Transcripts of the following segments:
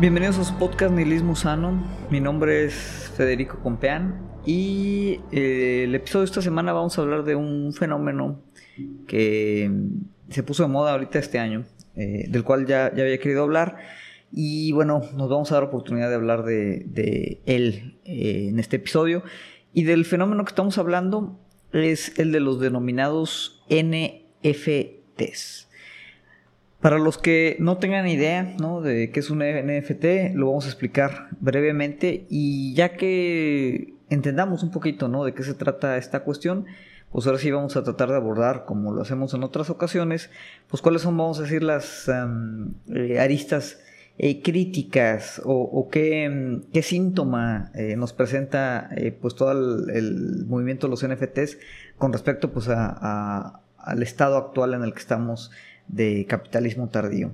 Bienvenidos a su podcast Nihilismo Sano. Mi nombre es Federico Compeán y eh, el episodio de esta semana vamos a hablar de un fenómeno que se puso de moda ahorita este año, eh, del cual ya, ya había querido hablar. Y bueno, nos vamos a dar oportunidad de hablar de, él eh, en este episodio. Y del fenómeno que estamos hablando es el de los denominados NFTs. Para los que no tengan idea de qué es un NFT, lo vamos a explicar brevemente y ya que entendamos un poquito ¿no? de qué se trata esta cuestión, pues ahora sí vamos a tratar de abordar, como lo hacemos en otras ocasiones, pues cuáles son, vamos a decir, las eh, aristas eh, críticas o, qué, qué, síntoma eh, nos presenta pues todo el, movimiento de los NFTs con respecto pues a, al estado actual en el que estamos de capitalismo tardío.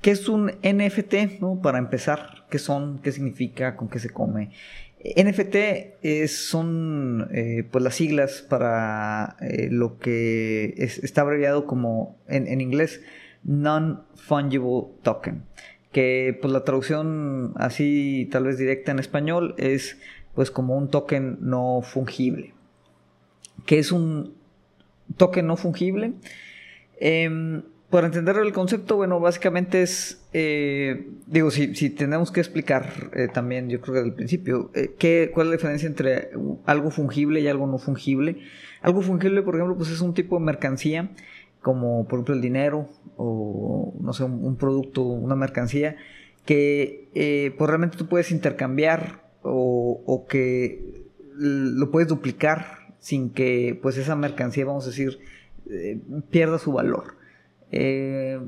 ¿Qué es un NFT? ¿no? Para empezar, ¿qué son? ¿Qué significa? ¿Con qué se come? NFT son eh, pues las siglas para eh, lo que está abreviado como en, inglés Non-Fungible Token, que pues la traducción así tal vez directa en español es pues como un token no fungible. ¿Qué es un token no fungible? Em, para entender el concepto, bueno, básicamente es, eh, digo, si, si, tenemos que explicar eh, también, yo creo que el principio, eh, ¿qué, ¿cuál es la diferencia entre algo fungible y algo no fungible? Algo fungible, por ejemplo, pues es un tipo de mercancía, como por ejemplo el dinero o, no sé, un, producto, una mercancía, que pues realmente tú puedes intercambiar o, o que lo puedes duplicar sin que pues esa mercancía, vamos a decir, pierda su valor. Eh,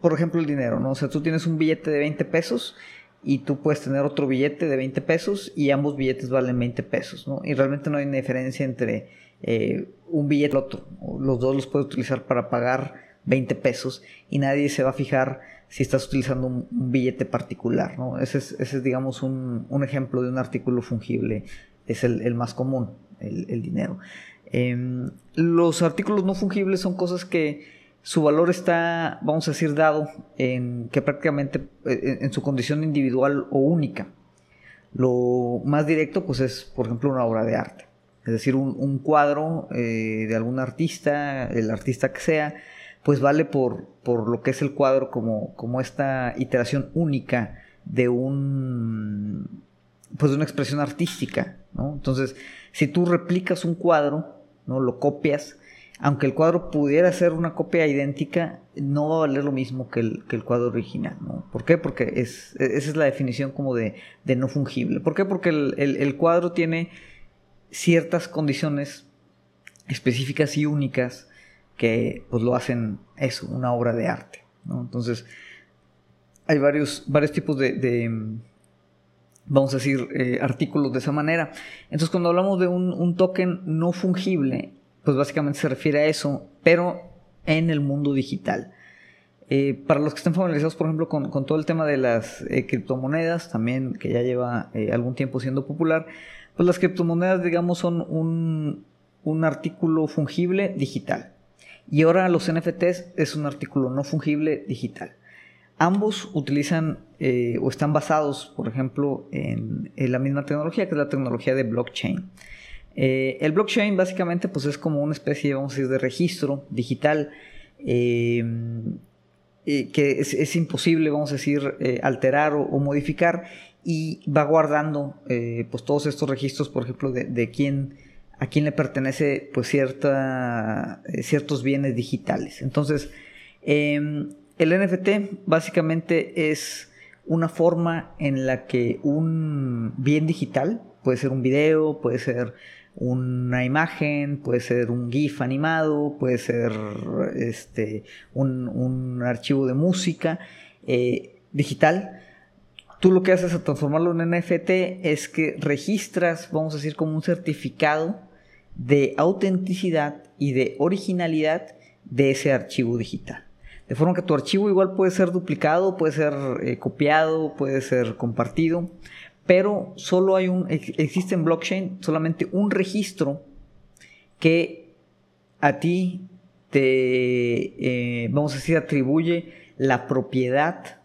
por ejemplo, el dinero, ¿no? O sea, tú tienes un billete de 20 pesos y tú puedes tener otro billete de 20 pesos y ambos billetes valen 20 pesos, ¿no? Y realmente no hay diferencia entre eh, un billete y otro. Los dos los puedes utilizar para pagar 20 pesos y nadie se va a fijar si estás utilizando un, billete particular, ¿no? Ese es, digamos, un, ejemplo de un artículo fungible. Es el, más común, el, dinero. Em, los artículos no fungibles son cosas que su valor está, vamos a decir, dado en que prácticamente eh, en, su condición individual o única. Lo más directo, pues es, por ejemplo, una obra de arte. Es decir, un, cuadro eh, de algún artista, el artista que sea, pues vale por, por lo que es el cuadro como, como esta iteración única de un pues de una expresión artística. Entonces, si tú replicas un cuadro, ¿no? Lo copias, aunque el cuadro pudiera ser una copia idéntica, no va a valer lo mismo que el, cuadro original. ¿Por qué? Porque es, esa es la definición como de, no fungible. ¿Por qué? Porque el, cuadro tiene ciertas condiciones específicas y únicas que pues lo hacen eso, una obra de arte. Entonces, hay varios, varios tipos de, vamos a decir, eh, artículos de esa manera. Entonces, cuando hablamos de un, un token no fungible, pues básicamente se refiere a eso, pero en el mundo digital. Eh, para los que estén familiarizados, por ejemplo, con, todo el tema de las eh, criptomonedas, también que ya lleva eh, algún tiempo siendo popular, pues las criptomonedas, digamos, son un, un artículo fungible digital. Y ahora los NFTs es un artículo no fungible digital. Ambos utilizan o están basados, por ejemplo, en, en la misma tecnología, que es la tecnología de blockchain. Eh, el blockchain básicamente pues es como una especie, vamos a decir, de registro digital eh, eh, que es, imposible, vamos a decir, alterar o, modificar y va guardando pues todos estos registros, por ejemplo, de, quién a quién le pertenece pues cierta, ciertos bienes digitales. Entonces, em, el NFT básicamente es una forma en la que un bien digital, puede ser un video, puede ser una imagen, puede ser un GIF animado, puede ser este, un, archivo de música eh, digital. Tú lo que haces a transformarlo en NFT es que registras, vamos a decir, como un certificado de autenticidad y de originalidad de ese archivo digital. De forma que tu archivo igual puede ser duplicado, puede ser eh, copiado, puede ser compartido, pero solo hay un, existe en blockchain solamente un registro que a ti te, eh, vamos a decir, atribuye la propiedad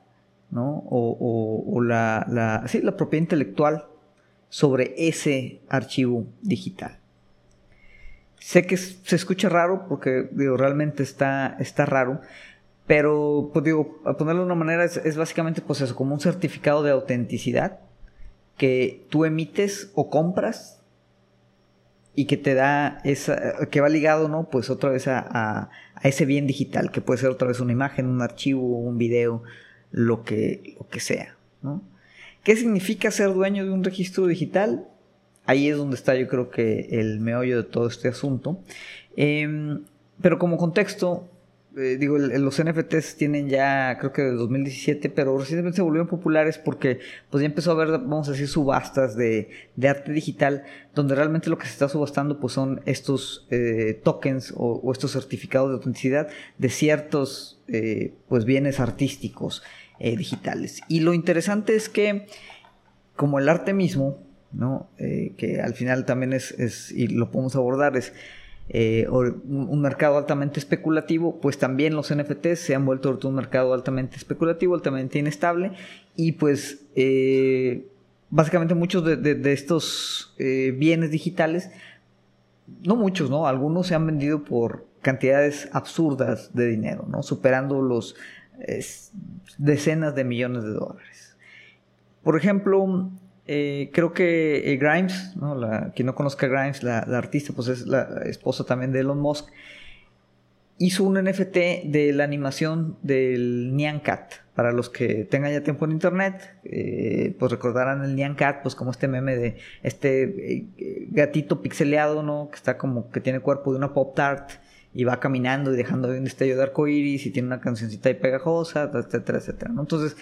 ¿no? O, la, la, la propiedad intelectual sobre ese archivo digital. Sé que se escucha raro porque digo, realmente está, está raro, pero pues digo, a ponerlo de una manera es, básicamente pues eso, como un certificado de autenticidad que tú emites o compras y que te da esa, que va ligado, ¿no? Pues otra vez a, a, ese bien digital, que puede ser otra vez una imagen, un archivo, un video, lo que, lo que sea, ¿no? ¿Qué significa ser dueño de un registro digital? Ahí es donde está yo creo que el meollo de todo este asunto. Em, pero como contexto, eh, digo, los NFTs tienen ya, creo que de 2017, pero recientemente se volvieron populares porque pues ya empezó a haber, vamos a decir, subastas de, arte digital, donde realmente lo que se está subastando pues son estos eh, tokens o, estos certificados de autenticidad de ciertos eh, pues bienes artísticos digitales. Y lo interesante es que, como el arte mismo, ¿no? Eh, que al final también es, y lo podemos abordar, es eh, un mercado altamente especulativo, pues también los NFTs se han vuelto un mercado altamente especulativo, altamente inestable, y pues eh, básicamente muchos de, estos bienes digitales, no muchos, ¿no? Algunos se han vendido por cantidades absurdas de dinero, ¿no? Superando los decenas de millones de dólares. Por ejemplo, eh, creo que eh, Grimes, ¿no? Quien no conozca Grimes, la, artista, pues es la esposa también de Elon Musk, hizo un NFT de la animación del Nyan Cat. Para los que tengan ya tiempo en internet, eh, pues recordarán el Nyan Cat, pues como este meme de este gatito pixeleado, ¿no? Que está como que tiene cuerpo de una Pop Tart y va caminando y dejando un destello de arco iris y tiene una cancioncita ahí pegajosa, etcétera, etcétera. Entonces,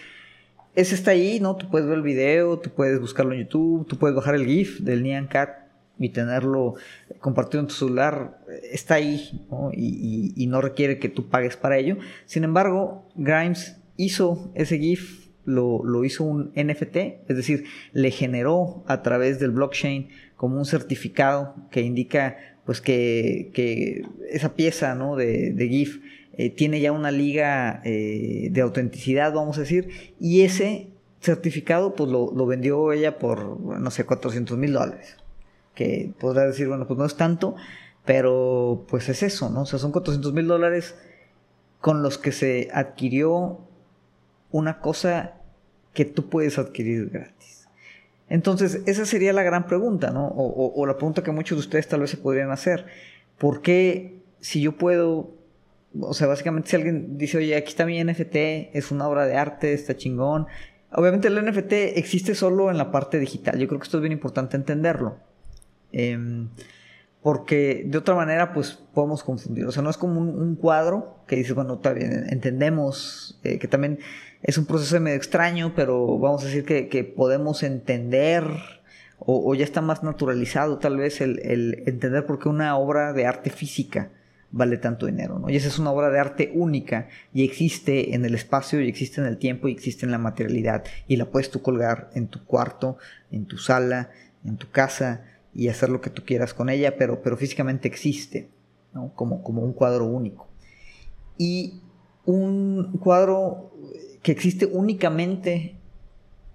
ese está ahí, ¿no? Tú puedes ver el video, tú puedes buscarlo en YouTube, tú puedes bajar el GIF del Nyan Cat y tenerlo compartido en tu celular. Está ahí, ¿no? Y, no requiere que tú pagues para ello. Sin embargo, Grimes hizo ese GIF, lo, lo hizo un NFT, es decir, le generó a través del blockchain como un certificado que indica pues que, que esa pieza ¿no? de, de GIF eh, tiene ya una liga eh, de autenticidad, vamos a decir, y ese certificado pues lo, vendió ella por, no sé, 400 mil dólares. Que podrá decir, bueno, pues no es tanto, pero pues es eso, ¿no? O sea, son 400 mil dólares con los que se adquirió una cosa que tú puedes adquirir gratis. Entonces, esa sería la gran pregunta, ¿no? O, o la pregunta que muchos de ustedes tal vez se podrían hacer. ¿Por qué si yo puedo o sea, básicamente si alguien dice, oye, aquí está mi NFT, es una obra de arte, está chingón. Obviamente el NFT existe solo en la parte digital. Yo creo que esto es bien importante entenderlo. Em, porque de otra manera, pues podemos confundir. O sea, no es como un, cuadro que dice, bueno, está bien, entendemos eh, que también es un proceso medio extraño, pero vamos a decir que, podemos entender o, ya está más naturalizado tal vez el, el entender por qué una obra de arte física vale tanto dinero, ¿no? Y esa es una obra de arte única y existe en el espacio y existe en el tiempo y existe en la materialidad y la puedes tú colgar en tu cuarto, en tu sala, en tu casa y hacer lo que tú quieras con ella, pero, pero físicamente existe, ¿no? Como, como un cuadro único. Y un cuadro que existe únicamente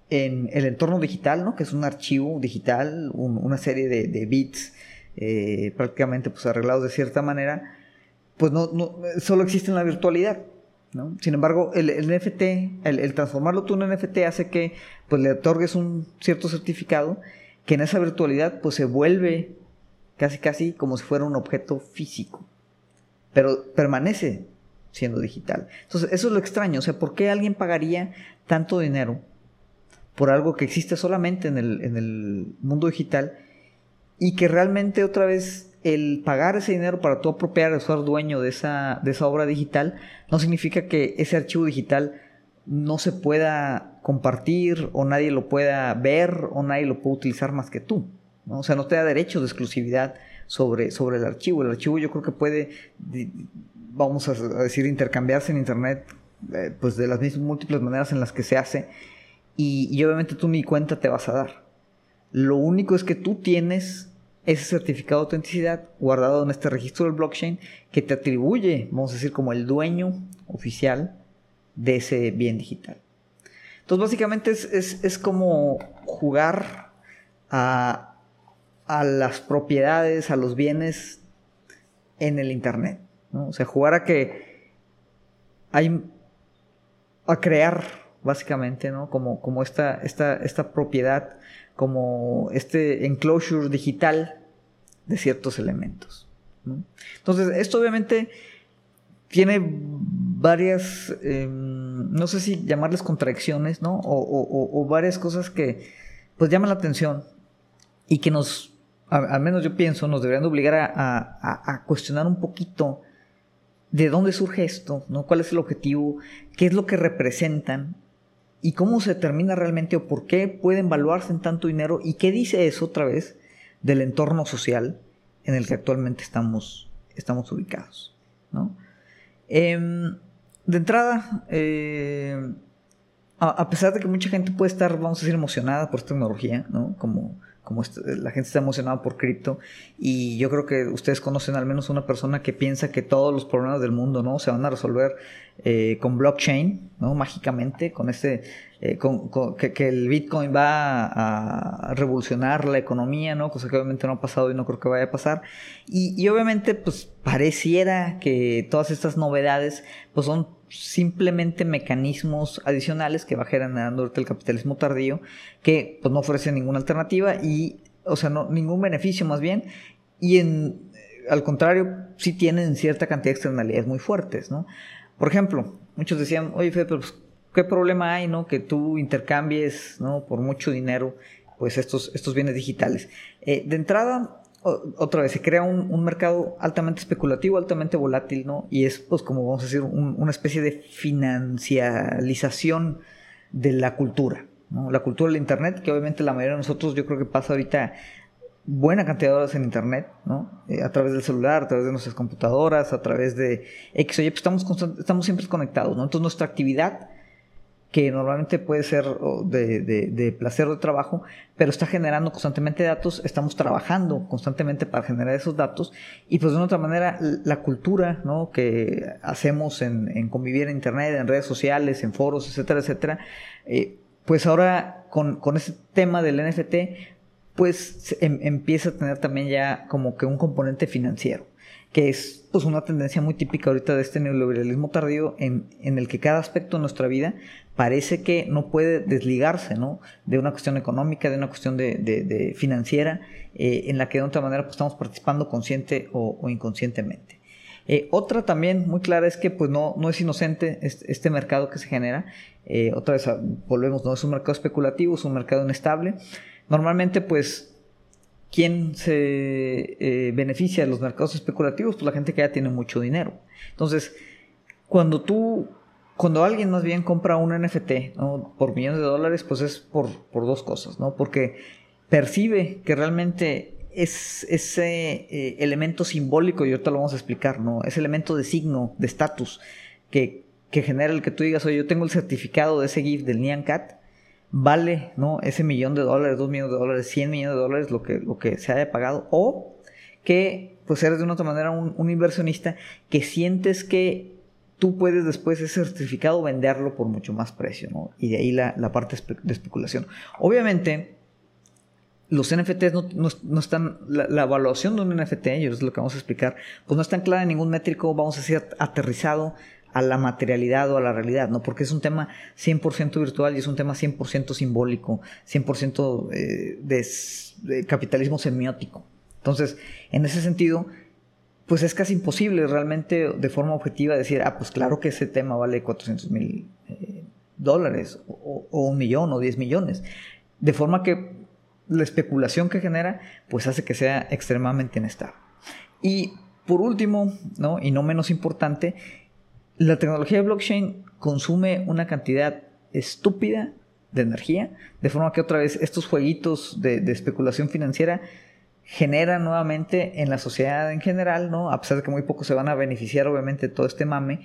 en el entorno digital, ¿no? Que es un archivo digital, una serie de, bits eh, prácticamente pues arreglados de cierta manera, pues no, no, solo existe en la virtualidad. Sin embargo, el, NFT, el, transformarlo tú en un NFT hace que pues, le otorgues un cierto certificado que en esa virtualidad pues, se vuelve casi casi como si fuera un objeto físico, pero permanece siendo digital. Entonces, eso es lo extraño, o sea, ¿por qué alguien pagaría tanto dinero por algo que existe solamente en el, en el mundo digital y que realmente otra vez el pagar ese dinero para tú apropiar, ser dueño de esa, de esa obra digital, no significa que ese archivo digital no se pueda compartir o nadie lo pueda ver o nadie lo pueda utilizar más que tú. ¿no? O sea, no te da derecho de exclusividad sobre, sobre el archivo. El archivo yo creo que puede, vamos a decir, intercambiarse en Internet eh, pues de las mismas múltiples maneras en las que se hace y, y obviamente tú ni cuenta te vas a dar. Lo único es que tú tienes ese certificado de autenticidad guardado en este registro del blockchain que te atribuye, vamos a decir, como el dueño oficial de ese bien digital. Entonces, básicamente es, como jugar a, a, las propiedades, a los bienes en el Internet. O sea, jugar a que hay a crear, básicamente, ¿no? Como, como esta, esta, esta propiedad, como este enclosure digital de ciertos elementos. Entonces, esto obviamente tiene varias, em, no sé si llamarles contradicciones, ¿no? O, varias cosas que pues llaman la atención y que nos, al menos yo pienso, nos deberían obligar a, cuestionar un poquito de dónde surge esto, ¿no? ¿Cuál es el objetivo? ¿Qué es lo que representan? ¿Y cómo se determina realmente o por qué pueden valuarse en tanto dinero? ¿Y qué dice eso otra vez del entorno social en el que actualmente estamos, estamos ubicados? ¿no? Em, de entrada, eh, a, pesar de que mucha gente puede estar, vamos a decir, emocionada por esta tecnología, ¿no? Como, como la gente está emocionada por cripto y yo creo que ustedes conocen al menos una persona que piensa que todos los problemas del mundo, ¿no? Se van a resolver eh, con blockchain, ¿no? Mágicamente, con este, eh, con, que, el Bitcoin va a, revolucionar la economía, ¿no? Cosa que obviamente no ha pasado y no creo que vaya a pasar. Y, obviamente, pues pareciera que todas estas novedades, pues son simplemente mecanismos adicionales que va generando ahorita el capitalismo tardío, que pues no ofrecen ninguna alternativa y, o sea, no, ningún beneficio más bien, y en, al contrario, sí tienen cierta cantidad de externalidades muy fuertes, ¿no? Por ejemplo, muchos decían, oye Fede, pero pues, ¿qué problema hay, no? Que tú intercambies, ¿no? Por mucho dinero, pues estos, estos bienes digitales. Eh, de entrada, otra vez, se crea un, mercado altamente especulativo, altamente volátil, ¿no? Y es, pues, como vamos a decir, una especie de financialización de la cultura, ¿no? La cultura del Internet, que obviamente la mayoría de nosotros yo creo que pasa ahorita buena cantidad de horas en internet, ¿no? Eh, a través del celular, a través de nuestras computadoras, a través de X o Y, pues estamos, estamos siempre conectados, ¿no? Entonces nuestra actividad, que normalmente puede ser de, de, placer o de trabajo, pero está generando constantemente datos, estamos trabajando constantemente para generar esos datos y pues de una otra manera la cultura, ¿no? Que hacemos en, en convivir en internet, en redes sociales, en foros, etcétera, etcétera, eh, pues ahora con, con ese tema del NFT, pues em, empieza a tener también ya como que un componente financiero, que es pues una tendencia muy típica ahorita de este neoliberalismo tardío en, en el que cada aspecto de nuestra vida parece que no puede desligarse ¿no? de una cuestión económica, de una cuestión de, de, financiera, eh, en la que de otra manera pues, estamos participando consciente o, inconscientemente. Eh, otra también muy clara es que pues no, no es inocente este, mercado que se genera. Eh, otra vez volvemos, no es un mercado especulativo, es un mercado inestable. Normalmente, pues, ¿quién se eh, beneficia de los mercados especulativos? Pues la gente que ya tiene mucho dinero. Entonces, cuando tú, cuando alguien más bien compra un NFT por millones de dólares, pues es por, por dos cosas, ¿no? Porque percibe que realmente es ese eh, elemento simbólico, y ahorita lo vamos a explicar, ¿no? Ese elemento de signo, de estatus, que, que genera el que tú digas, oye, yo tengo el certificado de ese GIF del Nyan Cat, vale, ¿no? Ese millón de dólares, dos millones de dólares, cien millones de dólares, lo que, lo que se haya pagado, o que pues eres de una otra manera un, inversionista que sientes que tú puedes después ese certificado venderlo por mucho más precio, ¿no? Y de ahí la, parte de especulación. Obviamente, los NFTs no, están, la, evaluación de un NFT, y es lo que vamos a explicar, pues no está clara en ningún métrico, vamos a decir, aterrizado a la materialidad o a la realidad, ¿no? Porque es un tema 100% virtual y es un tema 100% simbólico, 100% eh, de, capitalismo semiótico. Entonces, en ese sentido, pues es casi imposible realmente de forma objetiva decir, ah, pues claro que ese tema vale 400 mil eh, dólares o, un millón o 10 millones. De forma que la especulación que genera, pues hace que sea extremadamente inestable. Y por último, ¿no? y no menos importante, la tecnología de blockchain consume una cantidad estúpida de energía, de forma que otra vez estos jueguitos de, especulación financiera generan nuevamente en la sociedad en general, ¿no? A pesar de que muy pocos se van a beneficiar obviamente de todo este mame,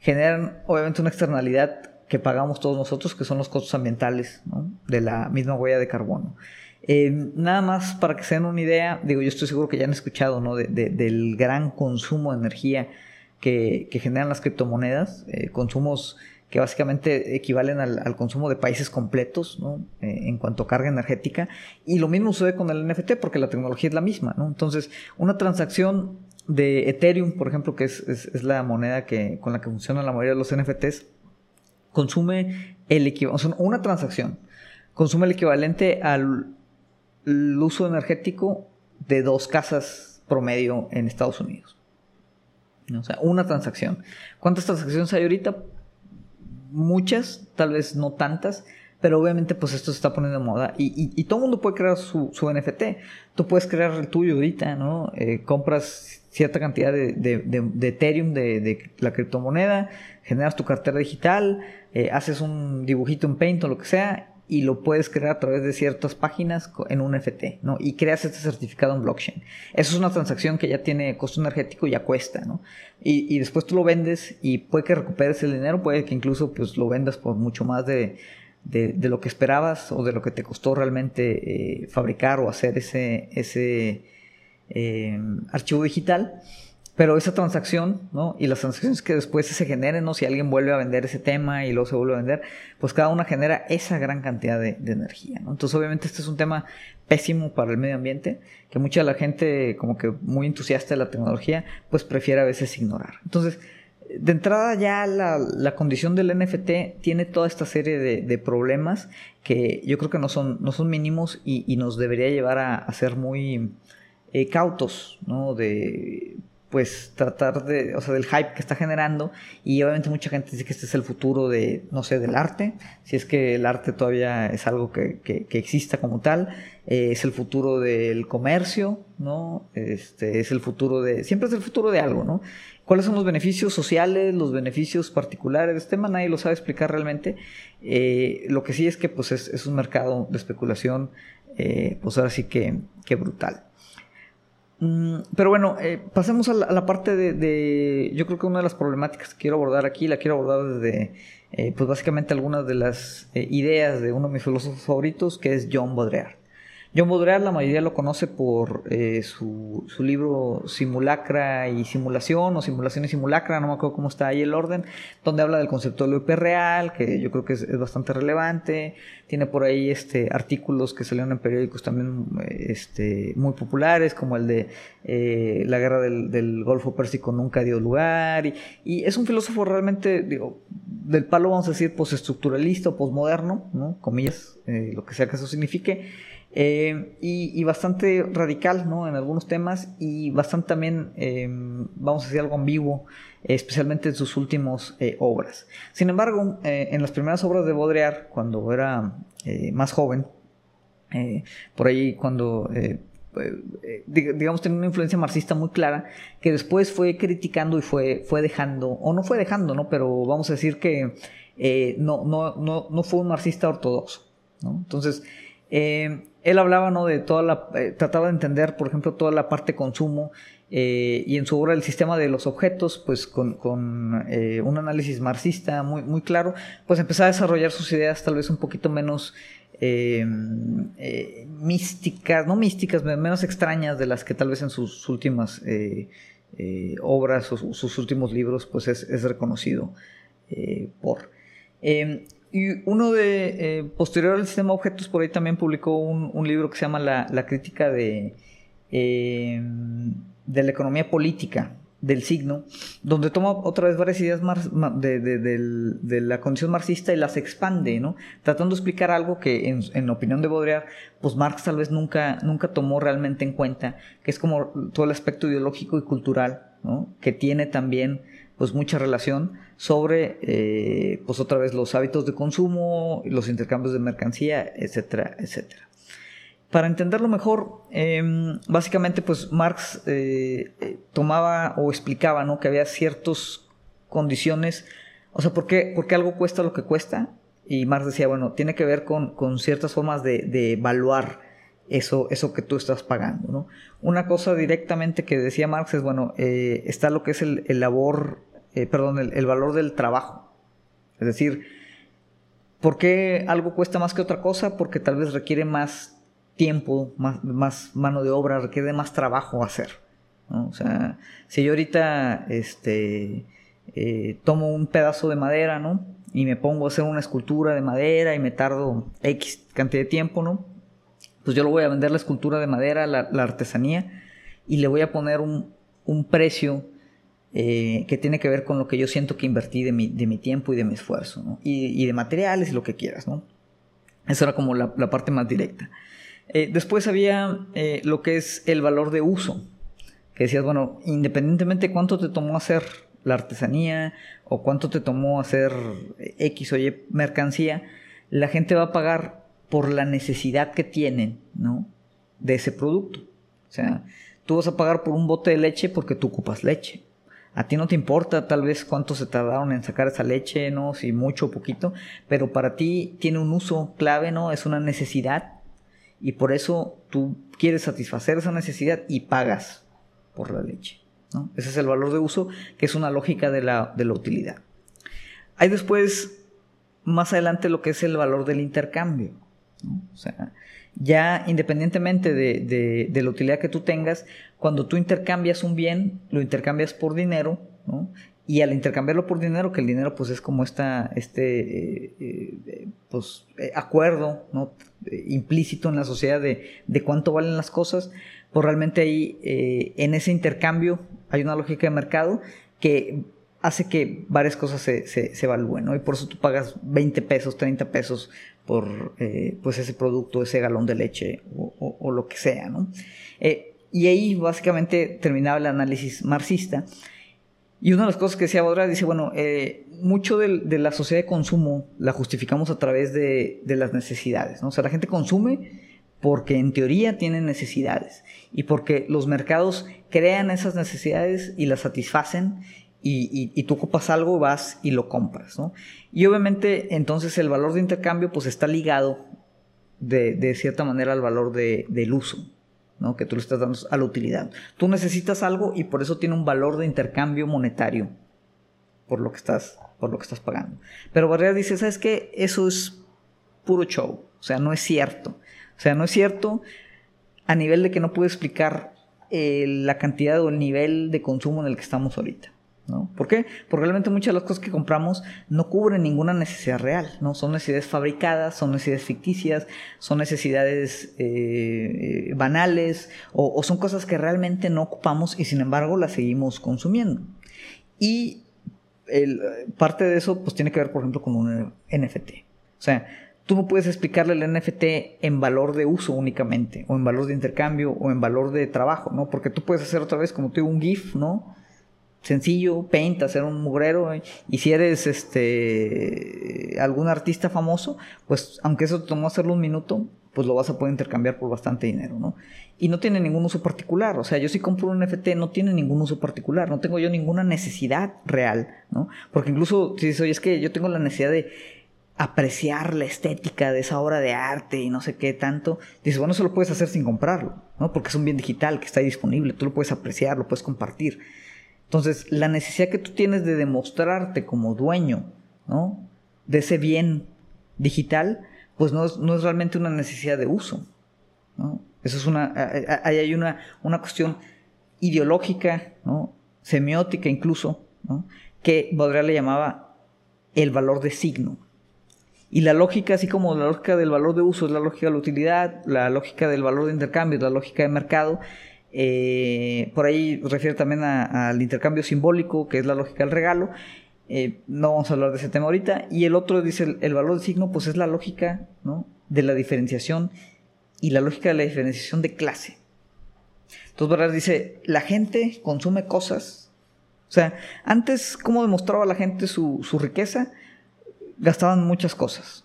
generan obviamente una externalidad que pagamos todos nosotros, que son los costos ambientales, De la misma huella de carbono. Eh, nada más para que se den una idea, digo, yo estoy seguro que ya han escuchado, ¿no? del gran consumo de energía que, generan las criptomonedas, eh, consumos que básicamente equivalen al, consumo de países completos ¿no? Eh, en cuanto a carga energética. Y lo mismo sucede con el NFT porque la tecnología es la misma. ¿no? Entonces, una transacción de Ethereum, por ejemplo, que es, la moneda que, con la que funciona la mayoría de los NFTs, consume el equivalente, una transacción consume el equivalente al uso energético de dos casas promedio en Estados Unidos. O sea, una transacción. ¿Cuántas transacciones hay ahorita? Muchas, tal vez no tantas, pero obviamente pues esto se está poniendo de moda y, todo el mundo puede crear su, NFT. Tú puedes crear el tuyo ahorita, ¿no? Eh, compras cierta cantidad de, de, Ethereum, de, la criptomoneda, generas tu cartera digital, eh, haces un dibujito en Paint o lo que sea y lo puedes crear a través de ciertas páginas en un FT, ¿no? Y creas este certificado en blockchain. Eso es una transacción que ya tiene costo energético y ya cuesta, ¿no? Y, después tú lo vendes y puede que recuperes el dinero, puede que incluso pues lo vendas por mucho más de, lo que esperabas o de lo que te costó realmente eh, fabricar o hacer ese, ese eh, archivo digital. Pero esa transacción, ¿no? Y las transacciones que después se generen, ¿no? Si alguien vuelve a vender ese tema y luego se vuelve a vender, pues cada una genera esa gran cantidad de, energía, ¿no? Entonces, obviamente, este es un tema pésimo para el medio ambiente, que mucha de la gente, como que muy entusiasta de la tecnología, pues prefiere a veces ignorar. Entonces, de entrada ya la, condición del NFT tiene toda esta serie de, problemas que yo creo que no son, no son mínimos y, nos debería llevar a, ser muy eh, cautos, ¿no? De pues tratar de, o sea, del hype que está generando y obviamente mucha gente dice que este es el futuro de, no sé, del arte, si es que el arte todavía es algo que, que, exista como tal, eh, es el futuro del comercio, ¿no? Este, es el futuro de, siempre es el futuro de algo, ¿no? ¿Cuáles son los beneficios sociales, los beneficios particulares este tema? Nadie lo sabe explicar realmente. Eh, lo que sí es que pues es, un mercado de especulación, eh, pues ahora sí que, que brutal. Mm, pero bueno, eh, pasemos a la, parte de, Yo creo que una de las problemáticas que quiero abordar aquí, la quiero abordar desde, eh, pues básicamente algunas de las eh, ideas de uno de mis filósofos favoritos, que es John Baudrillard. John Baudrillard la mayoría lo conoce por eh, su, libro Simulacra y Simulación o Simulación y Simulacra, no me acuerdo cómo está ahí el orden, donde habla del concepto del real, que yo creo que es, bastante relevante. Tiene por ahí este, artículos que salieron en periódicos también este, muy populares, como el de eh, La guerra del, Golfo Pérsico nunca dio lugar. Y, es un filósofo realmente, digo, del palo vamos a decir postestructuralista o postmoderno, ¿no? comillas, eh, lo que sea que eso signifique eh, y, bastante radical ¿no? en algunos temas y bastante también, eh, vamos a decir, algo ambiguo, especialmente en sus últimas eh, obras. Sin embargo, en las primeras obras de Baudrillard, cuando era más joven, por ahí cuando digamos, tenía una influencia marxista muy clara, que después fue criticando y fue, fue dejando, o no fue dejando, ¿no? Pero vamos a decir que no, no, no, no, fue un marxista ortodoxo, ¿no? Entonces, él hablaba, ¿no? De toda la, eh, trataba de entender, por ejemplo, toda la parte consumo eh, y en su obra El sistema de los objetos, pues con, un análisis marxista muy, muy claro, pues empezaba a desarrollar sus ideas tal vez un poquito menos místicas, no místicas, menos extrañas de las que tal vez en sus últimas obras o sus últimos libros, pues es, es reconocido por. Y uno de, eh, posterior al sistema de objetos, por ahí también publicó un, libro que se llama La, crítica de, eh, de la economía política del signo, donde toma otra vez varias ideas de, la condición marxista y las expande, ¿no? Tratando de explicar algo que en, en opinión de Baudrillard, pues Marx tal vez nunca, nunca tomó realmente en cuenta, que es como todo el aspecto ideológico y cultural, ¿no? Que tiene también pues mucha relación sobre eh, pues otra vez los hábitos de consumo, los intercambios de mercancía, etcétera, etcétera. Para entenderlo mejor, em, básicamente pues Marx eh, eh, tomaba o explicaba ¿no? que había ciertas condiciones, o sea, ¿por qué, algo cuesta lo que cuesta? Y Marx decía, bueno, tiene que ver con, ciertas formas de, evaluar eso, eso que tú estás pagando. ¿no? Una cosa directamente que decía Marx es, bueno, está lo que es el, el labor eh, perdón, el, valor del trabajo. Es decir, ¿por qué algo cuesta más que otra cosa? Porque tal vez requiere más tiempo, más, más mano de obra, requiere más trabajo hacer. O sea, si yo ahorita este, eh, tomo un pedazo de madera, ¿no? y me pongo a hacer una escultura de madera y me tardo X cantidad de tiempo, ¿no? Pues yo lo voy a vender la escultura de madera, la, artesanía, y le voy a poner un, precio eh, que tiene que ver con lo que yo siento que invertí de mi, de mi tiempo y de mi esfuerzo, y, de materiales y lo que quieras, ¿no? Esa era como la, parte más directa. Eh, después había eh, lo que es el valor de uso, que decías, bueno, independientemente de cuánto te tomó hacer la artesanía o cuánto te tomó hacer X o Y mercancía, la gente va a pagar por la necesidad que tienen, ¿no? De ese producto. O sea, tú vas a pagar por un bote de leche porque tú ocupas leche. A ti no te importa tal vez cuánto se tardaron en sacar esa leche, ¿no? Si mucho o poquito, pero para ti tiene un uso clave, ¿no? Es una necesidad y por eso tú quieres satisfacer esa necesidad y pagas por la leche. Ese es el valor de uso, que es una lógica de la, utilidad. Hay después, más adelante, lo que es el valor del intercambio. O sea, ya independientemente de, la utilidad que tú tengas, cuando tú intercambias un bien, lo intercambias por dinero, Y al intercambiarlo por dinero, que el dinero pues es como esta, este eh, eh, pues, eh, acuerdo ¿no? implícito en la sociedad de, de, cuánto valen las cosas, pues realmente ahí en ese intercambio hay una lógica de mercado que hace que varias cosas se, se, evalúen, ¿no? Y por eso tú pagas 20 pesos, 30 pesos por eh, pues ese producto, ese galón de leche o, lo que sea, ¿no? Eh, y ahí básicamente terminaba el análisis marxista. Y una de las cosas que decía Baudrillard dice, bueno, eh, mucho de, la sociedad de consumo la justificamos a través de, las necesidades, ¿no? O sea, la gente consume porque en teoría tienen necesidades y porque los mercados crean esas necesidades y las satisfacen y, tú ocupas algo, vas y lo compras, ¿no? Y obviamente entonces el valor de intercambio pues está ligado de, cierta manera al valor del uso, ¿no? Que tú le estás dando a la utilidad. Tú necesitas algo y por eso tiene un valor de intercambio monetario por lo que estás, por lo que estás pagando. Pero Barrera dice, ¿sabes qué? Eso es puro show, o sea, no es cierto. O sea, no es cierto a nivel de que no puedo explicar eh, la cantidad o el nivel de consumo en el que estamos ahorita. ¿No? ¿Por qué? Porque realmente muchas de las cosas que compramos no cubren ninguna necesidad real, ¿no? Son necesidades fabricadas, son necesidades ficticias, son necesidades eh, eh, banales o, son cosas que realmente no ocupamos y sin embargo las seguimos consumiendo. Y parte de eso pues tiene que ver, por ejemplo, con un NFT. O sea, Tú no puedes explicarle el NFT en valor de uso únicamente, o en valor de intercambio, o en valor de trabajo, ¿no? Porque tú puedes hacer otra vez, como tú, un GIF, ¿no? Sencillo, paint, hacer un mugrero, ¿eh? y si eres este algún artista famoso, pues aunque eso te tomó hacerlo un minuto, pues lo vas a poder intercambiar por bastante dinero, ¿no? Y no tiene ningún uso particular, o sea, yo si compro un NFT no tiene ningún uso particular, no tengo yo ninguna necesidad real, ¿no? Porque incluso si dices, oye, es que yo tengo la necesidad de apreciar la estética de esa obra de arte y no sé qué tanto, dices, bueno, eso lo puedes hacer sin comprarlo, ¿no? Porque es un bien digital que está disponible, tú lo puedes apreciar, lo puedes compartir. Entonces, la necesidad que tú tienes de demostrarte como dueño. De ese bien digital, pues no es, no es realmente una necesidad de uso. Eso es una, hay una, una cuestión ideológica, ¿no? Semiótica incluso. Que Baudrillard le llamaba el valor de signo. Y la lógica, así como la lógica del valor de uso es la lógica de la utilidad, la lógica del valor de intercambio la lógica de mercado, eh, por ahí refiere también al intercambio simbólico, que es la lógica del regalo. Eh, no vamos a hablar de ese tema ahorita. Y el otro dice, el, valor de signo, pues es la lógica de la diferenciación y la lógica de la diferenciación de clase. Entonces, ¿verdad? Dice, la gente consume cosas. O sea, antes, ¿cómo demostraba la gente su riqueza? gastaban muchas cosas,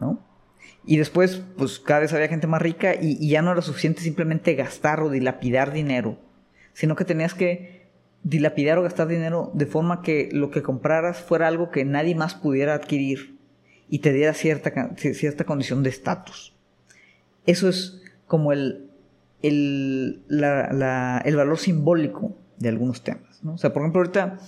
¿no? Y después, pues cada vez había gente más rica y, ya no era suficiente simplemente gastar o dilapidar dinero, sino que tenías que dilapidar o gastar dinero de forma que lo que compraras fuera algo que nadie más pudiera adquirir y te diera cierta, cierta condición de estatus. Eso es como el, el, el valor simbólico de algunos temas. ¿no? O sea, por ejemplo, ahorita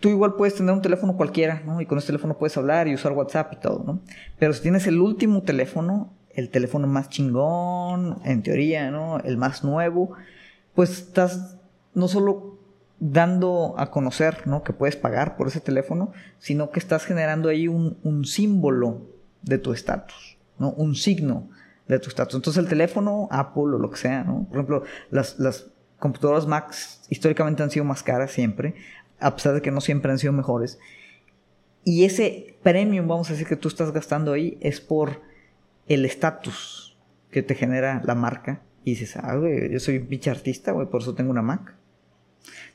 tú igual puedes tener un teléfono cualquiera, ¿no? Y con ese teléfono puedes hablar y usar WhatsApp y todo, ¿no? Pero si tienes el último teléfono, el teléfono más chingón, en teoría, ¿no? El más nuevo, pues estás no solo dando a conocer, ¿no? Que puedes pagar por ese teléfono, sino que estás generando ahí un, símbolo de tu estatus, ¿no? Un signo de tu estatus. Entonces el teléfono, Apple o lo que sea, ¿no? Por ejemplo, las, las computadoras Mac históricamente han sido más caras siempre, a pesar de que no siempre han sido mejores. Y ese premium, vamos a decir, que tú estás gastando ahí es por el estatus que te genera la marca. Y dices, ah, güey, yo soy un pinche artista, güey, por eso tengo una Mac.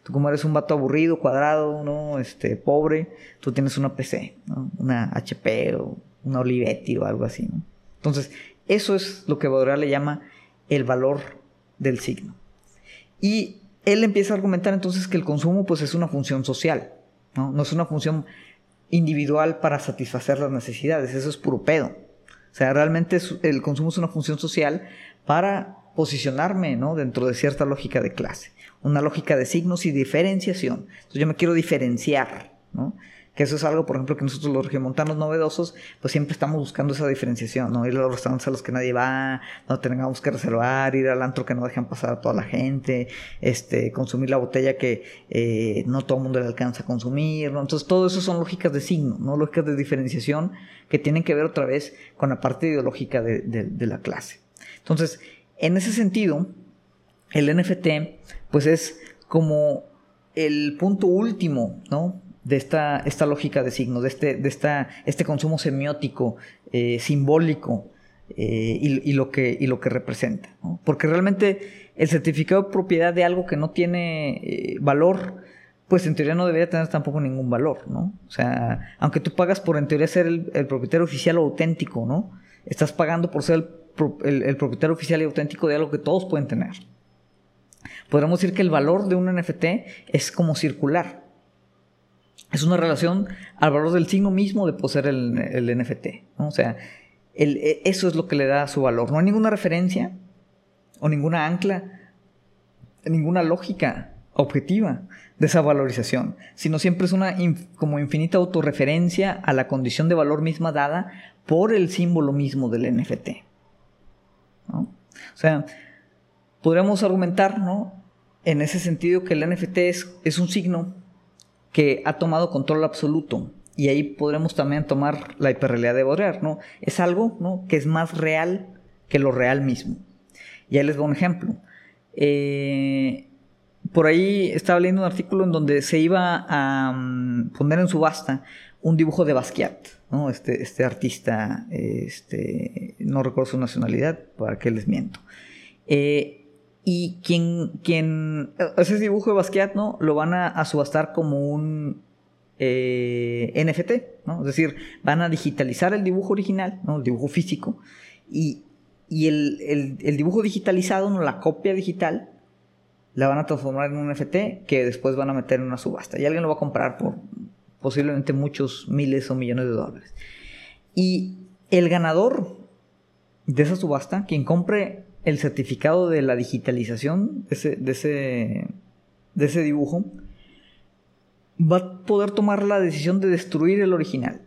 Tú como eres un vato aburrido, cuadrado, ¿no? Este, pobre, tú tienes una PC. Una HP o una Olivetti o algo así, ¿no? Entonces, eso es lo que Baudrillard le llama el valor del signo. Y él empieza a argumentar entonces que el consumo pues es una función social, ¿no? No es una función individual para satisfacer las necesidades, eso es puro pedo. O sea, realmente el consumo es una función social para posicionarme ¿no? dentro de cierta lógica de clase, una lógica de signos y diferenciación. Entonces yo me quiero diferenciar, ¿no? Que eso es algo, por ejemplo, que nosotros los regiomontanos novedosos, pues siempre estamos buscando esa diferenciación, ¿no? Ir a los restaurantes a los que nadie va, no tengamos que reservar, ir al antro que no dejan pasar a toda la gente, este, consumir la botella que eh, no todo el mundo le alcanza a consumir, ¿no? Entonces todo eso son lógicas de signo, ¿no? Lógicas de diferenciación que tienen que ver otra vez con la parte ideológica de, de la clase. Entonces, en ese sentido, el NFT, pues es como el punto último, ¿no? De esta, esta lógica de signos, de este, de esta, este consumo semiótico, eh, simbólico eh, y, lo que, y lo que representa. Porque realmente el certificado de propiedad de algo que no tiene eh, valor, pues en teoría no debería tener tampoco ningún valor, ¿no? O sea, aunque tú pagas por en teoría ser el, propietario oficial o auténtico, ¿no? Estás pagando por ser el, el propietario oficial y auténtico de algo que todos pueden tener. Podríamos decir que el valor de un NFT es como circular es una relación al valor del signo mismo de poseer el, NFT. O sea, e, eso es lo que le da su valor. No hay ninguna referencia o ninguna ancla, ninguna lógica objetiva de esa valorización, sino siempre es una como infinita autorreferencia a la condición de valor misma dada por el símbolo mismo del NFT. O sea, podríamos argumentar, ¿no? En ese sentido que el NFT es, es un signo que ha tomado control absoluto. Y ahí podremos también tomar la hiperrealidad de Baudrillard, ¿no? Es algo, ¿no? Que es más real que lo real mismo. Y ahí les doy un ejemplo. Eh, por ahí estaba leyendo un artículo en donde se iba a mm, poner en subasta un dibujo de Basquiat, ¿no? Este, este artista, este, no recuerdo su nacionalidad, para que les miento. Eh, y quien, quien, ese dibujo de Basquiat, ¿no? Lo van a, subastar como un eh, NFT, ¿no? Es decir, van a digitalizar el dibujo original, ¿no? El dibujo físico. Y, el, dibujo digitalizado, ¿no? La copia digital, la van a transformar en un NFT que después van a meter en una subasta. Y alguien lo va a comprar por posiblemente muchos miles o millones de dólares. Y el ganador de esa subasta, quien compre el certificado de la digitalización de ese, de ese, de ese dibujo, va a poder tomar la decisión de destruir el original.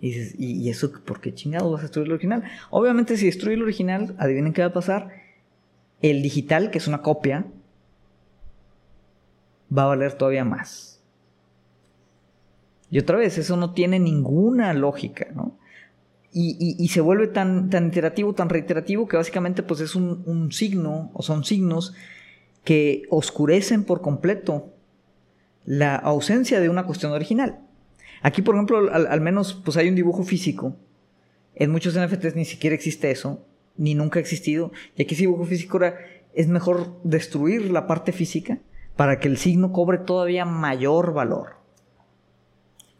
Y dices, ¿y, eso por qué chingado vas a destruir el original? Obviamente, si destruye el original, adivinen qué va a pasar. El digital, que es una copia, va a valer todavía más. Y otra vez, eso no tiene ninguna lógica, ¿no? Y, se vuelve tan, tan iterativo, tan reiterativo, que básicamente pues es un, signo o son signos que oscurecen por completo la ausencia de una cuestión original. Aquí, por ejemplo, al, menos pues hay un dibujo físico. En muchos NFTs ni siquiera existe eso, ni nunca ha existido. Y aquí ese dibujo físico ahora es mejor destruir la parte física para que el signo cobre todavía mayor valor.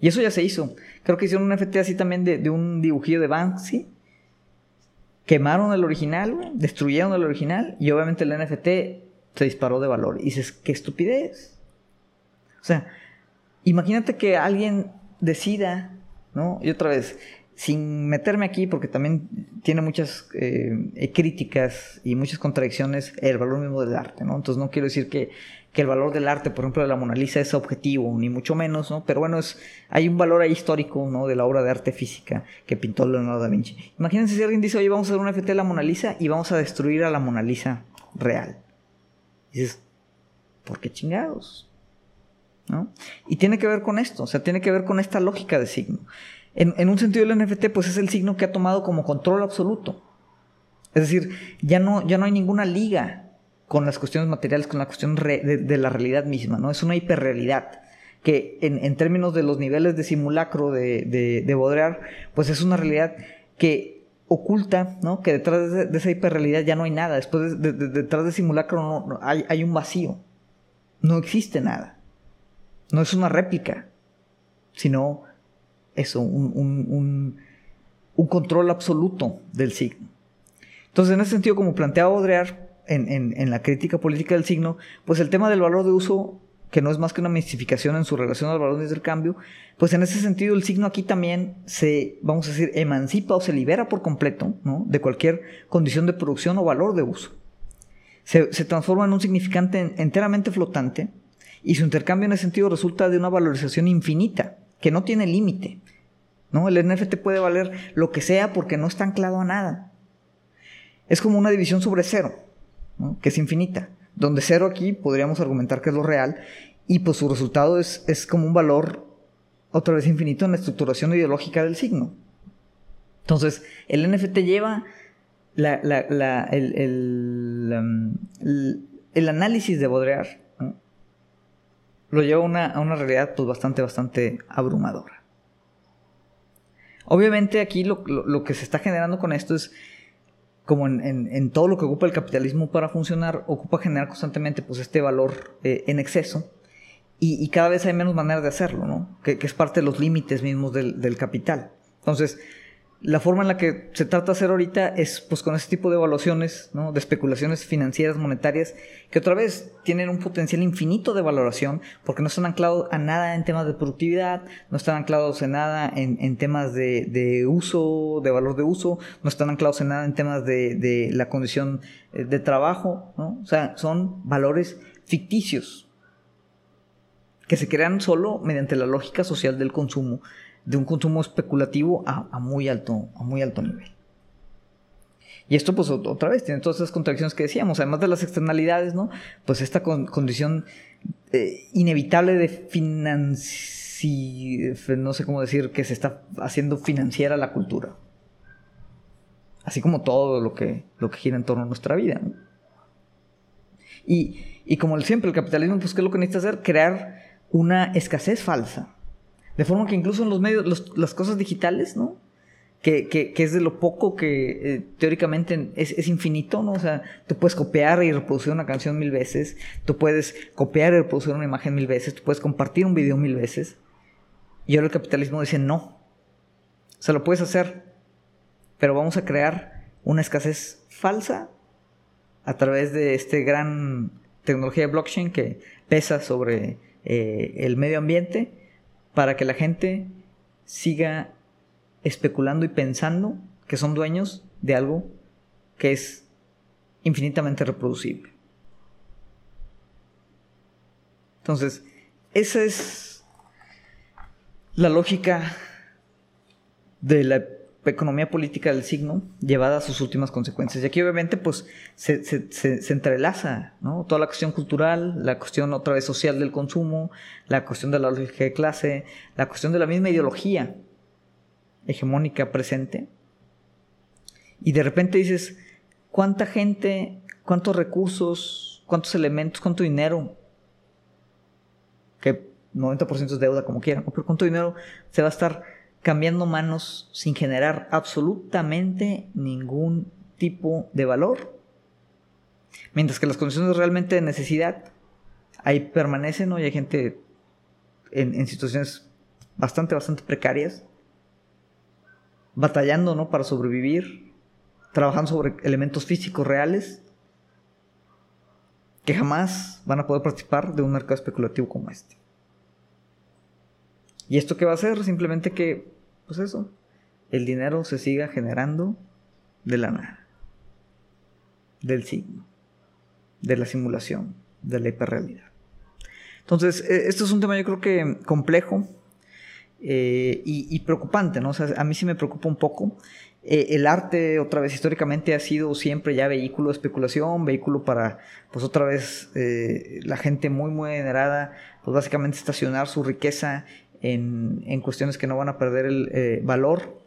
Y eso ya se hizo. Creo que hicieron un NFT así también de, un dibujillo de Banksy. Quemaron el original, destruyeron el original y obviamente el NFT se disparó de valor. Y dices, qué estupidez. O sea, imagínate que alguien decida, ¿no? Y otra vez, sin meterme aquí, porque también tiene muchas eh, críticas y muchas contradicciones el valor mismo del arte, ¿no? Entonces no quiero decir que que el valor del arte, por ejemplo, de la Mona Lisa es objetivo, ni mucho menos, ¿no? Pero bueno, es, hay un valor ahí histórico, ¿no? De la obra de arte física que pintó Leonardo da Vinci. Imagínense si alguien dice, oye, vamos a hacer un FT de la Mona Lisa y vamos a destruir a la Mona Lisa real. Y dices, ¿por qué chingados? ¿No? Y tiene que ver con esto, o sea, tiene que ver con esta lógica de signo. En, en, un sentido el NFT pues es el signo que ha tomado como control absoluto. Es decir, ya no, ya no hay ninguna liga con las cuestiones materiales, con la cuestión de, la realidad misma, ¿no? Es una hiperrealidad que en, términos de los niveles de simulacro de, de, Baudrillard, pues es una realidad que oculta, ¿no? Que detrás de, esa hiperrealidad ya no hay nada. Después de, detrás de simulacro no, hay, un vacío. No existe nada. No es una réplica, sino eso, un, un, un control absoluto del signo. Entonces, en ese sentido, como planteaba Baudrillard en, la crítica política del signo, pues el tema del valor de uso, que no es más que una mistificación en su relación al valor de intercambio, pues en ese sentido el signo aquí también se, vamos a decir, emancipa o se libera por completo ¿no? de cualquier condición de producción o valor de uso. Se, se transforma en un significante enteramente flotante y su intercambio en ese sentido resulta de una valorización infinita, que no tiene límite. ¿no? El NFT puede valer lo que sea porque no está anclado a nada es como una división sobre cero, que es infinita, donde cero aquí podríamos argumentar que es lo real y pues su resultado es, es como un valor otra vez infinito en la estructuración ideológica del signo. Entonces, el NFT lleva la, um, el, análisis de Baudrillard, lo lleva a una, a una realidad pues, bastante, bastante abrumadora. Obviamente aquí lo, lo, que se está generando con esto es como en, todo lo que ocupa el capitalismo para funcionar, ocupa generar constantemente pues, este valor eh, en exceso y, cada vez hay menos maneras de hacerlo, ¿no? Que, es parte de los límites mismos del, del capital. Entonces, la forma en la que se trata de hacer ahorita es pues con ese tipo de evaluaciones, ¿no? de especulaciones financieras, monetarias, que otra vez tienen un potencial infinito de valoración, porque no están anclados a nada en temas de productividad, no están anclados en nada en, temas de, uso, de valor de uso, no están anclados en nada en temas de, de la condición eh, de trabajo, ¿no? o sea, son valores ficticios que se crean solo mediante la lógica social del consumo de un consumo especulativo a, muy, alto, a muy alto nivel. Y esto, pues, otra vez, tiene todas esas contradicciones que decíamos, además de las externalidades, ¿no? Pues esta condición eh, inevitable de financi... no sé cómo decir, que se está haciendo financiera la cultura. Así como todo lo que, lo que gira en torno a nuestra vida, Y, y como siempre, el capitalismo, pues, ¿qué es lo que necesita hacer? Crear una escasez falsa de forma que incluso en los medios, las cosas digitales, ¿no? Que, que, que, es de lo poco que eh, teóricamente es, es, infinito, ¿no? O sea, tú puedes copiar y reproducir una canción mil veces, tú puedes copiar y reproducir una imagen mil veces, tú puedes compartir un video mil veces. Y ahora el capitalismo dice no. O sea, lo puedes hacer, pero vamos a crear una escasez falsa a través de este gran tecnología de blockchain que pesa sobre eh, el medio ambiente para que la gente siga especulando y pensando que son dueños de algo que es infinitamente reproducible. Entonces, esa es la lógica de la economía política del signo llevada a sus últimas consecuencias. Y aquí obviamente pues se, entrelaza ¿no? toda la cuestión cultural, la cuestión otra vez social del consumo, la cuestión de la lógica de clase, la cuestión de la misma ideología hegemónica presente. Y de repente dices, ¿cuánta gente, cuántos recursos, cuántos elementos, cuánto dinero? Que 90% es deuda como quieran, pero cuánto dinero se va a estar cambiando manos sin generar absolutamente ningún tipo de valor. Mientras que las condiciones realmente de necesidad ahí permanecen, ¿no? Y hay gente en, situaciones bastante, bastante precarias, batallando, ¿no? Para sobrevivir, trabajando sobre elementos físicos reales, que jamás van a poder participar de un mercado especulativo como este. ¿Y esto qué va a hacer? Simplemente que pues eso, el dinero se siga generando de la nada, del signo, de la simulación, de la hiperrealidad. Entonces, e, esto es un tema yo creo que complejo eh, y, preocupante, ¿no? O sea, a mí sí me preocupa un poco. Eh, el arte, otra vez, históricamente ha sido siempre ya vehículo de especulación, vehículo para, pues otra vez, eh, la gente muy, muy generada, pues básicamente estacionar su riqueza en, en cuestiones que no van a perder el valor.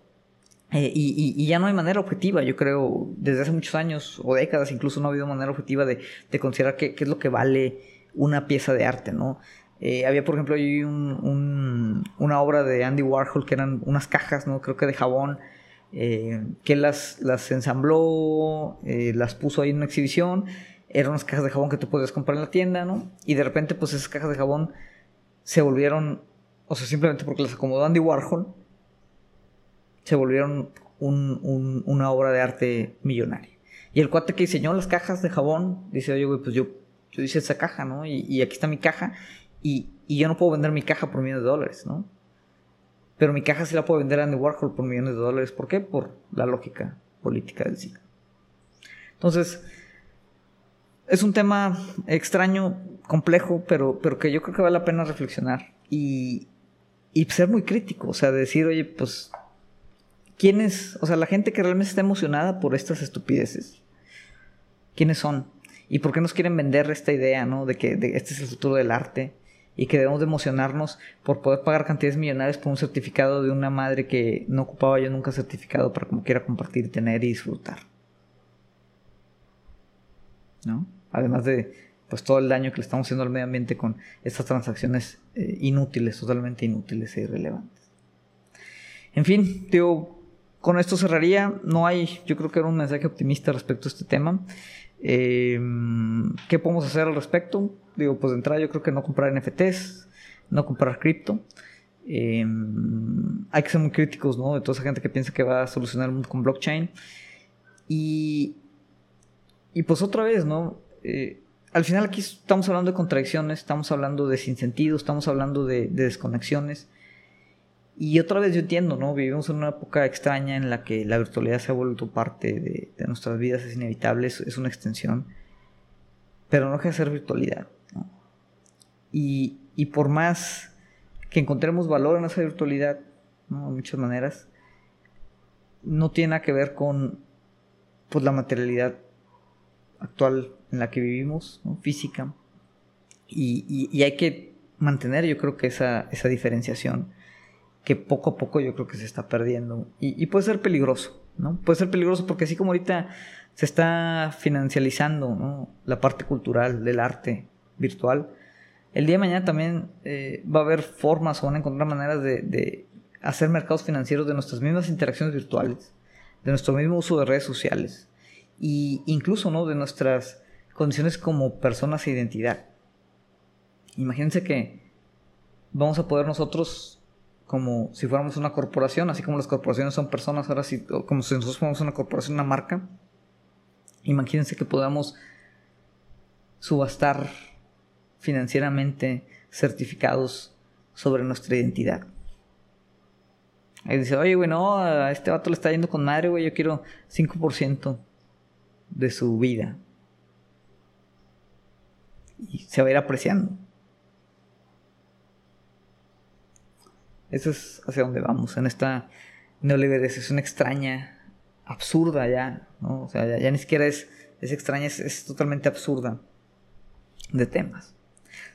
Y, y, ya no hay manera objetiva, yo creo, desde hace muchos años o décadas incluso no ha habido manera objetiva de, de considerar qué, qué, es lo que vale una pieza de arte, ¿no? Eh, había, por ejemplo, ahí un, una obra de Andy Warhol que eran unas cajas, ¿no? Creo que de jabón, eh, que las, las ensambló, eh, las puso ahí en una exhibición. Eran unas cajas de jabón que tú podías comprar en la tienda, ¿no? Y de repente, pues esas cajas de jabón se volvieron, o sea, simplemente porque las acomodó Andy Warhol, se volvieron un, una obra de arte millonaria. Y el cuate que diseñó las cajas de jabón dice, oye, güey, pues yo, yo hice esa caja, ¿no? Y, y aquí está mi caja y, yo no puedo vender mi caja por millones de dólares, ¿no? Pero mi caja sí la puedo vender a Andy Warhol por millones de dólares. ¿Por qué? Por la lógica política del siglo. Entonces, es un tema extraño, complejo, pero, pero que yo creo que vale la pena reflexionar y, y ser muy crítico. O sea, decir, oye, pues, ¿quiénes, o sea, la gente que realmente está emocionada por estas estupideces? ¿Quiénes son? ¿Y por qué nos quieren vender esta idea, ¿no? De que este es el futuro del arte y que debemos de emocionarnos por poder pagar cantidades millonarias por un certificado de una madre que no ocupaba yo nunca certificado para como quiera compartir, tener y disfrutar. ¿No? Además de pues todo el daño que le estamos haciendo al medio ambiente con estas transacciones eh, inútiles, totalmente inútiles e irrelevantes. En fin, digo, con esto cerraría. No hay, yo creo que era un mensaje optimista respecto a este tema. Eh, ¿Qué podemos hacer al respecto? Digo, pues de entrada yo creo que no comprar NFTs, no comprar cripto. Eh, hay que ser muy críticos, ¿no? De toda esa gente que piensa que va a solucionar el mundo con blockchain. Y, y pues otra vez, ¿no? Al final aquí estamos hablando de contradicciones, estamos hablando de sinsentidos, estamos hablando de desconexiones. Y otra vez yo entiendo, ¿no? Vivimos en una época extraña en la que la virtualidad se ha vuelto parte de, nuestras vidas, es inevitable, es, una extensión, pero no deja de ser virtualidad, ¿no? Y, por más que encontremos valor en esa virtualidad, ¿no? De muchas maneras, no tiene nada que ver con pues, la materialidad actual en la que vivimos, ¿no? física, y, y, hay que mantener yo creo que esa, esa diferenciación que poco a poco yo creo que se está perdiendo. Y, puede ser peligroso, ¿no? Puede ser peligroso porque así como ahorita se está financializando la parte cultural del arte virtual, el día de mañana también eh, va a haber formas o van a encontrar maneras de, hacer mercados financieros de nuestras mismas interacciones virtuales, de nuestro mismo uso de redes sociales e incluso ¿no? de nuestras condiciones como personas e identidad. Imagínense que vamos a poder nosotros como si fuéramos una corporación, así como las corporaciones son personas, ahora sí, como si nosotros fuéramos una corporación, una marca. Imagínense que podamos subastar financieramente certificados sobre nuestra identidad. Y dice, oye, güey, no, a este vato le está yendo con madre, güey, yo quiero 5% de su vida. Y se va a ir apreciando. Eso es hacia donde vamos, en esta neoliberalización extraña, absurda ya, ¿no? O sea, ya, ni siquiera es, es extraña, es, totalmente absurda de temas.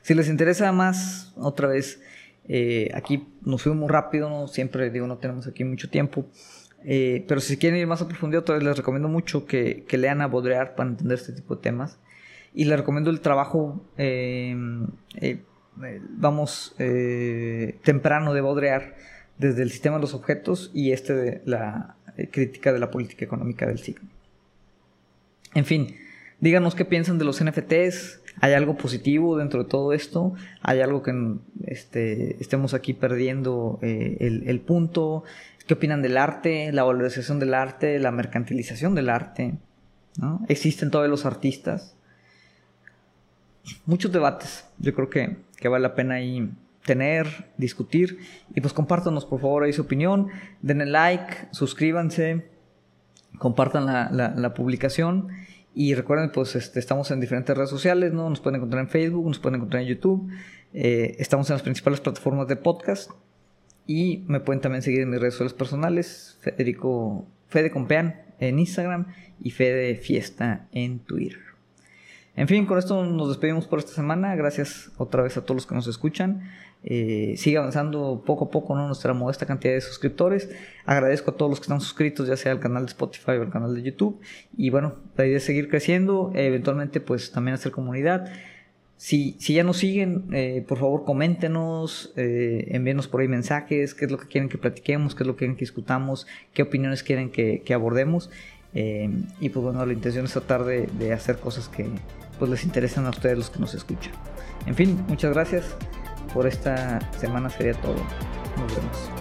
Si les interesa más, otra vez, eh, aquí nos fuimos muy rápido, ¿no? siempre digo, no tenemos aquí mucho tiempo. Eh, pero si quieren ir más a profundidad, les recomiendo mucho que, que, lean a Baudrillard para entender este tipo de temas. Y les recomiendo el trabajo eh, eh, vamos, eh, temprano de Baudrillard desde el sistema de los objetos y este de la eh, crítica de la política económica del siglo. En fin, díganos qué piensan de los NFTs. ¿Hay algo positivo dentro de todo esto? ¿Hay algo que este, estemos aquí perdiendo el, punto? ¿Qué opinan del arte, la valorización del arte, la mercantilización del arte? ¿Existen todavía los artistas? Muchos debates. Yo creo que que vale la pena ahí tener, discutir. Y pues compártanos por favor ahí su opinión, denle like, suscríbanse, compartan la, publicación. Y recuerden, pues este, estamos en diferentes redes sociales, ¿no? Nos pueden encontrar en Facebook, nos pueden encontrar en YouTube. Eh, estamos en las principales plataformas de podcast. Y me pueden también seguir en mis redes sociales personales, Federico Fede Compean en Instagram y Fede Fiesta en Twitter. En fin, con esto nos despedimos por esta semana. Gracias otra vez a todos los que nos escuchan. Eh, sigue avanzando poco a poco nuestra modesta cantidad de suscriptores. Agradezco a todos los que están suscritos, ya sea al canal de Spotify o al canal de YouTube. Y bueno, la idea es seguir creciendo, eventualmente pues también hacer comunidad. Si, si ya nos siguen, eh, por favor coméntenos, eh, envíenos por ahí mensajes, qué es lo que quieren que platiquemos, qué es lo que quieren que discutamos, qué opiniones quieren que, abordemos. Eh, y pues bueno, la intención es tratar de, de hacer cosas que pues les interesan a ustedes los que nos escuchan. En fin, muchas gracias por esta semana sería todo. Nos vemos.